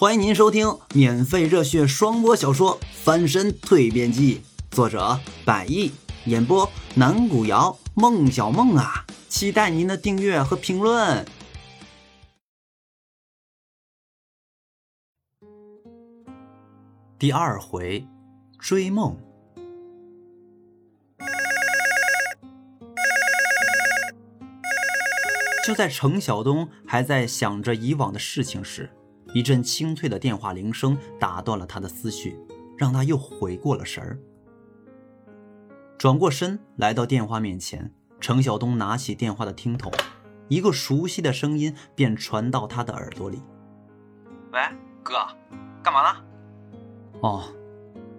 欢迎您收听免费热血双播小说《翻身蜕变记》，作者百亿，演播南古瑶、孟小梦啊，期待您的订阅和评论。第二回，追梦。就在程晓东还在想着以往的事情时，一阵清脆的电话铃声打断了他的思绪，让他又回过了神儿。转过身来到电话面前，程晓东拿起电话的听筒，一个熟悉的声音便传到他的耳朵里：“喂，哥，干嘛呢？”“哦，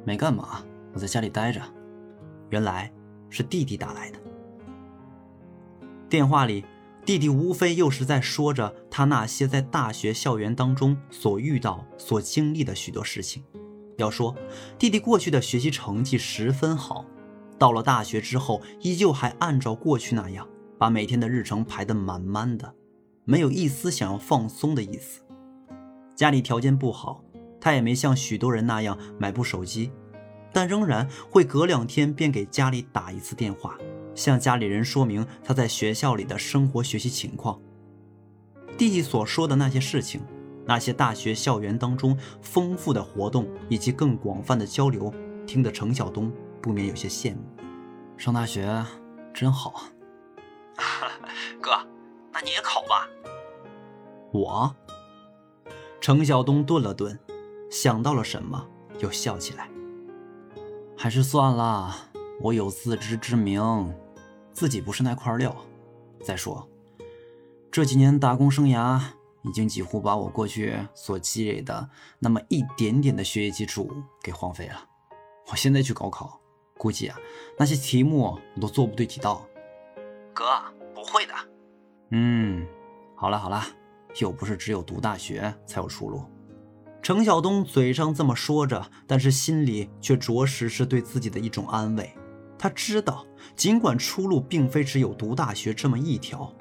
没干嘛，我在家里待着。”原来是弟弟打来的。电话里。弟弟无非又是在说着他那些在大学校园当中所遇到、所经历的许多事情。要说弟弟过去的学习成绩十分好，到了大学之后，依旧还按照过去那样把每天的日程排得满满的，没有一丝想要放松的意思。家里条件不好，他也没像许多人那样买部手机，但仍然会隔两天便给家里打一次电话。向家里人说明他在学校里的生活学习情况。弟弟所说的那些事情，那些大学校园当中丰富的活动以及更广泛的交流，听得程晓东不免有些羡慕。上大学真好啊！哥，那你也考吧。我。程晓东顿了顿，想到了什么，又笑起来。还是算了。我有自知之明，自己不是那块料。再说，这几年打工生涯已经几乎把我过去所积累的那么一点点的学业基础给荒废了。我现在去高考，估计啊，那些题目我都做不对几道。哥，不会的。嗯，好了好了，又不是只有读大学才有出路。程晓东嘴上这么说着，但是心里却着实是对自己的一种安慰。他知道，尽管出路并非只有读大学这么一条，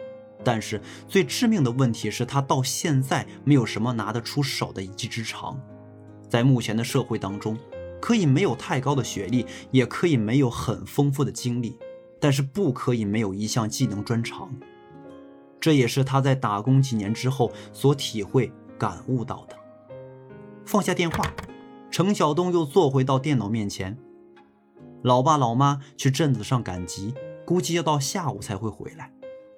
但是最致命的问题是他到现在没有什么拿得出手的一技之长。在目前的社会当中，可以没有太高的学历，也可以没有很丰富的经历，但是不可以没有一项技能专长。这也是他在打工几年之后所体会、感悟到的。放下电话，程晓东又坐回到电脑面前。老爸老妈去镇子上赶集，估计要到下午才会回来。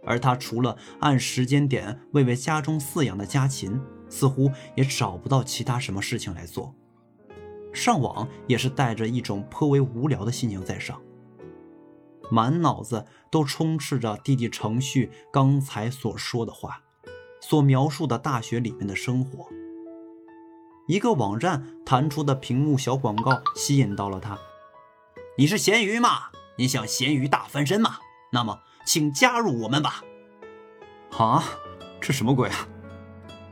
而他除了按时间点喂喂家中饲养的家禽，似乎也找不到其他什么事情来做。上网也是带着一种颇为无聊的心情在上，满脑子都充斥着弟弟程旭刚才所说的话，所描述的大学里面的生活。一个网站弹出的屏幕小广告吸引到了他。你是咸鱼吗？你想咸鱼大翻身吗？那么请加入我们吧。啊，这什么鬼啊？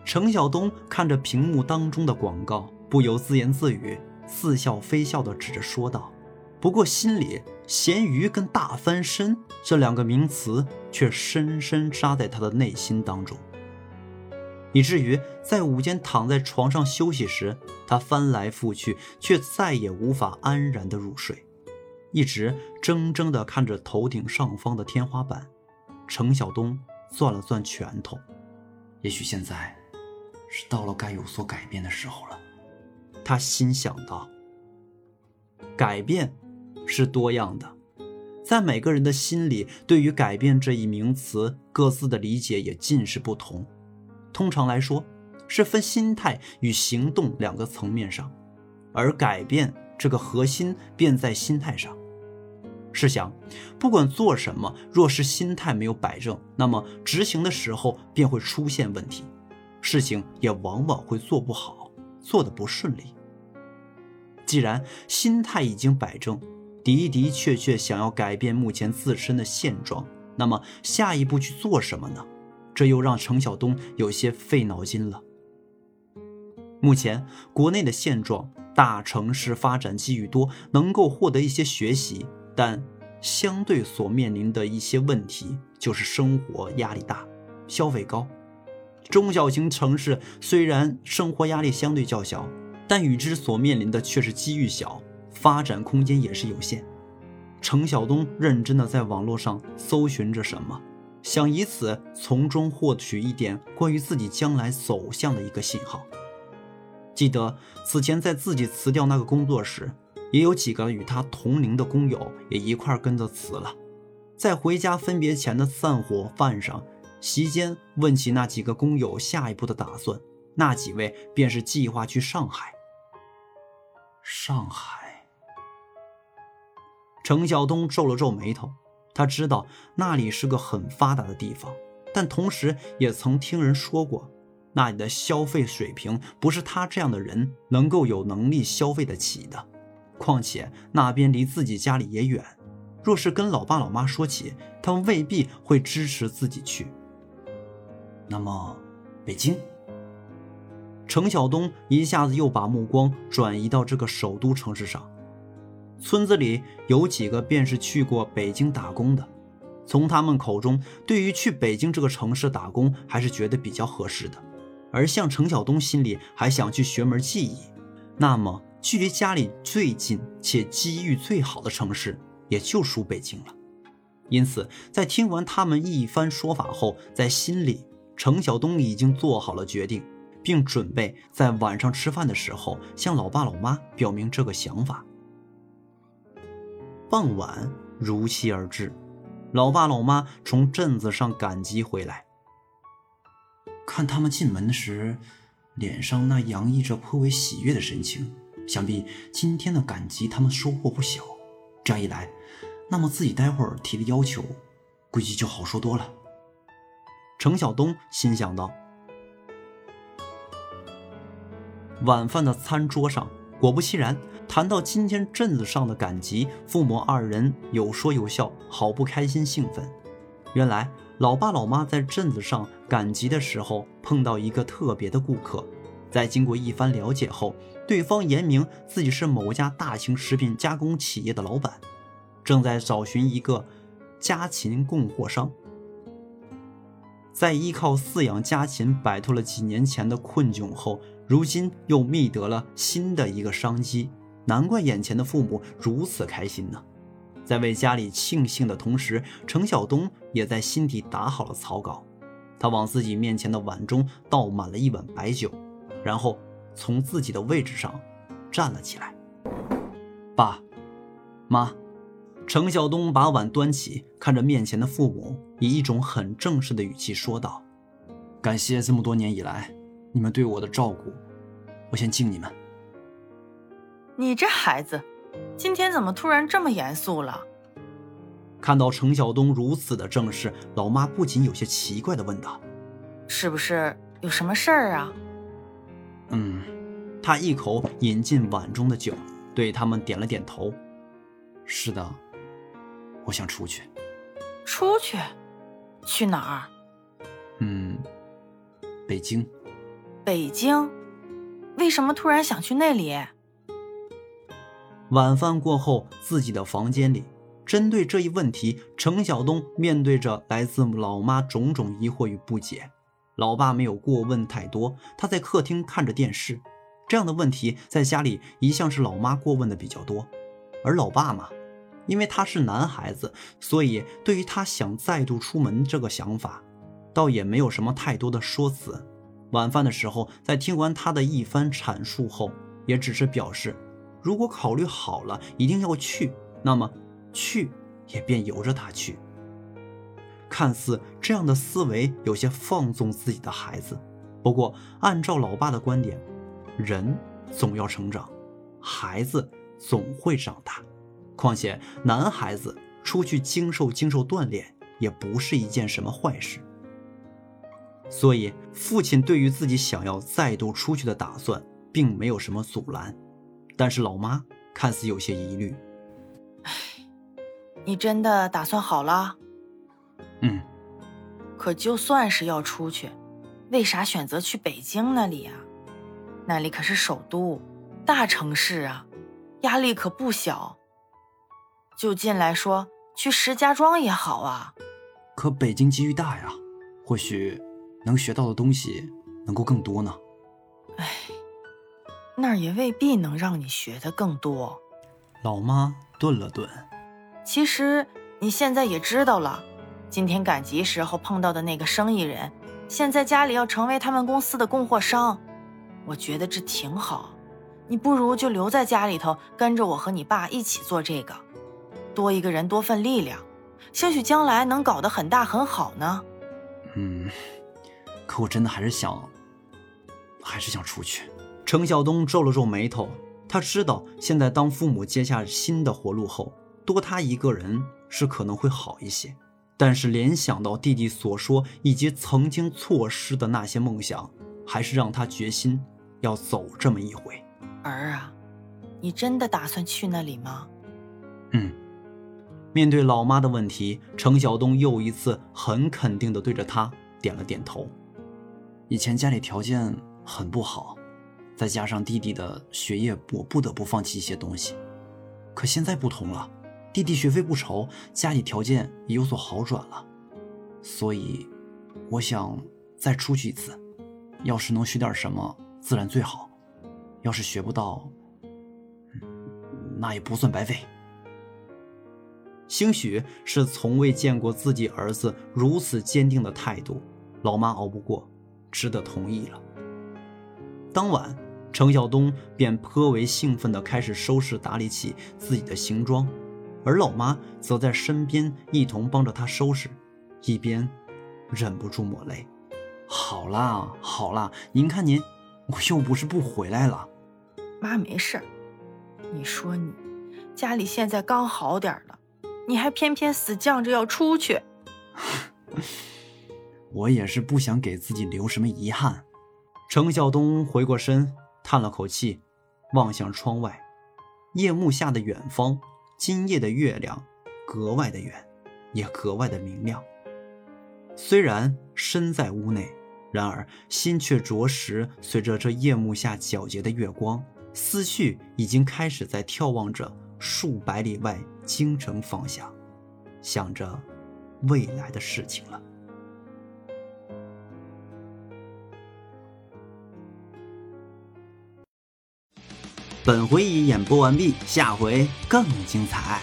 程晓东看着屏幕当中的广告，不由自言自语，似笑非笑地指着说道。不过心里“咸鱼”跟“大翻身”这两个名词却深深扎在他的内心当中，以至于在午间躺在床上休息时，他翻来覆去，却再也无法安然地入睡。一直怔怔地看着头顶上方的天花板，程晓东攥了攥拳头，也许现在是到了该有所改变的时候了。他心想到：改变是多样的，在每个人的心里，对于改变这一名词，各自的理解也尽是不同。通常来说，是分心态与行动两个层面上，而改变这个核心便在心态上。试想，不管做什么，若是心态没有摆正，那么执行的时候便会出现问题，事情也往往会做不好，做的不顺利。既然心态已经摆正，的的确确想要改变目前自身的现状，那么下一步去做什么呢？这又让程晓东有些费脑筋了。目前国内的现状，大城市发展机遇多，能够获得一些学习。但相对所面临的一些问题，就是生活压力大，消费高，中小型城市虽然生活压力相对较小，但与之所面临的却是机遇小，发展空间也是有限。程晓东认真的在网络上搜寻着什么，想以此从中获取一点关于自己将来走向的一个信号。记得此前在自己辞掉那个工作时，也有几个与他同龄的工友也一块跟着辞了。在回家分别前的散伙饭上，席间问起那几个工友下一步的打算，那几位便是计划去上海。上海。程晓东皱了皱眉头，他知道那里是个很发达的地方，但同时也曾听人说过，那里的消费水平不是他这样的人能够有能力消费得起的。况且那边离自己家里也远，若是跟老爸老妈说起，他们未必会支持自己去。那么，北京？程晓东一下子又把目光转移到这个首都城市上。村子里有几个便是去过北京打工的，从他们口中，对于去北京这个城市打工还是觉得比较合适的。而像程晓东心里还想去学门技艺，那么距离家里最近且机遇最好的城市也就属北京了。因此，在听完他们一番说法后，在心里，程晓东已经做好了决定，并准备在晚上吃饭的时候向老爸老妈表明这个想法。傍晚如期而至，老爸老妈从镇子上赶集回来。看他们进门时，脸上那洋溢着颇为喜悦的神情，想必今天的赶集他们收获不小。这样一来，那么自己待会儿提的要求，估计就好说多了。程晓东心想到。晚饭的餐桌上，果不其然。谈到今天镇子上的赶集，父母二人有说有笑，好不开心兴奋。原来老爸老妈在镇子上赶集的时候碰到一个特别的顾客，在经过一番了解后，对方言明自己是某家大型食品加工企业的老板，正在找寻一个家禽供货商。在依靠饲养家禽摆脱了几年前的困窘后，如今又觅得了新的一个商机。难怪眼前的父母如此开心呢。在为家里庆幸的同时，程晓东也在心底打好了草稿。他往自己面前的碗中倒满了一碗白酒，然后从自己的位置上站了起来。爸，妈，程晓东把碗端起，看着面前的父母，以一种很正式的语气说道：“感谢这么多年以来你们对我的照顾，我先敬你们。”你这孩子，今天怎么突然这么严肃了？看到程晓东如此的正式，老妈不仅有些奇怪的问道：“是不是有什么事儿啊？”嗯，他一口饮进碗中的酒，对他们点了点头：“是的，我想出去。”出去？去哪儿？嗯，北京。北京？为什么突然想去那里？晚饭过后，自己的房间里，针对这一问题，程晓东面对着来自老妈种种疑惑与不解。老爸没有过问太多，他在客厅看着电视。这样的问题在家里一向是老妈过问的比较多，而老爸嘛，因为他是男孩子，所以对于他想再度出门这个想法，倒也没有什么太多的说辞。晚饭的时候，在听完他的一番阐述后，也只是表示。如果考虑好了一定要去，那么去也便由着他去。看似这样的思维有些放纵自己的孩子，不过按照老爸的观点，人总要成长，孩子总会长大。况且男孩子出去经受经受锻炼也不是一件什么坏事。所以父亲对于自己想要再度出去的打算，并没有什么阻拦。但是老妈看似有些疑虑。唉，你真的打算好了？嗯。可就算是要出去，为啥选择去北京那里呀？那里可是首都，大城市啊，压力可不小。就近来说，去石家庄也好啊。可北京机遇大呀，或许能学到的东西能够更多呢。哎，那儿也未必能让你学的更多。老妈顿了顿，其实你现在也知道了，今天赶集时候碰到的那个生意人，现在家里要成为他们公司的供货商。我觉得这挺好，你不如就留在家里头，跟着我和你爸一起做这个，多一个人多份力量，兴许将来能搞得很大很好呢。嗯，可我真的还是想，还是想出去。程晓东皱了皱眉头。他知道，现在当父母接下新的活路后，多他一个人是可能会好一些。但是联想到弟弟所说以及曾经错失的那些梦想，还是让他决心要走这么一回。儿啊，你真的打算去那里吗？嗯。面对老妈的问题，程晓东又一次很肯定地对着她点了点头。以前家里条件很不好。再加上弟弟的学业，我不得不放弃一些东西。可现在不同了，弟弟学费不愁，家里条件也有所好转了，所以我想再出去一次。要是能学点什么，自然最好；要是学不到，那也不算白费。兴许是从未见过自己儿子如此坚定的态度，老妈熬不过，只得同意了。当晚。程晓东便颇为兴奋地开始收拾打理起自己的行装，而老妈则在身边一同帮着他收拾，一边忍不住抹泪。好啦好啦，您看您，我又不是不回来了。妈没事你说你，家里现在刚好点了，你还偏偏死犟着要出去。我也是不想给自己留什么遗憾。程晓东回过身。叹了口气，望向窗外，夜幕下的远方，今夜的月亮格外的圆，也格外的明亮。虽然身在屋内，然而心却着实随着这夜幕下皎洁的月光，思绪已经开始在眺望着数百里外京城方向，想着未来的事情了。本回已演播完毕，下回更精彩。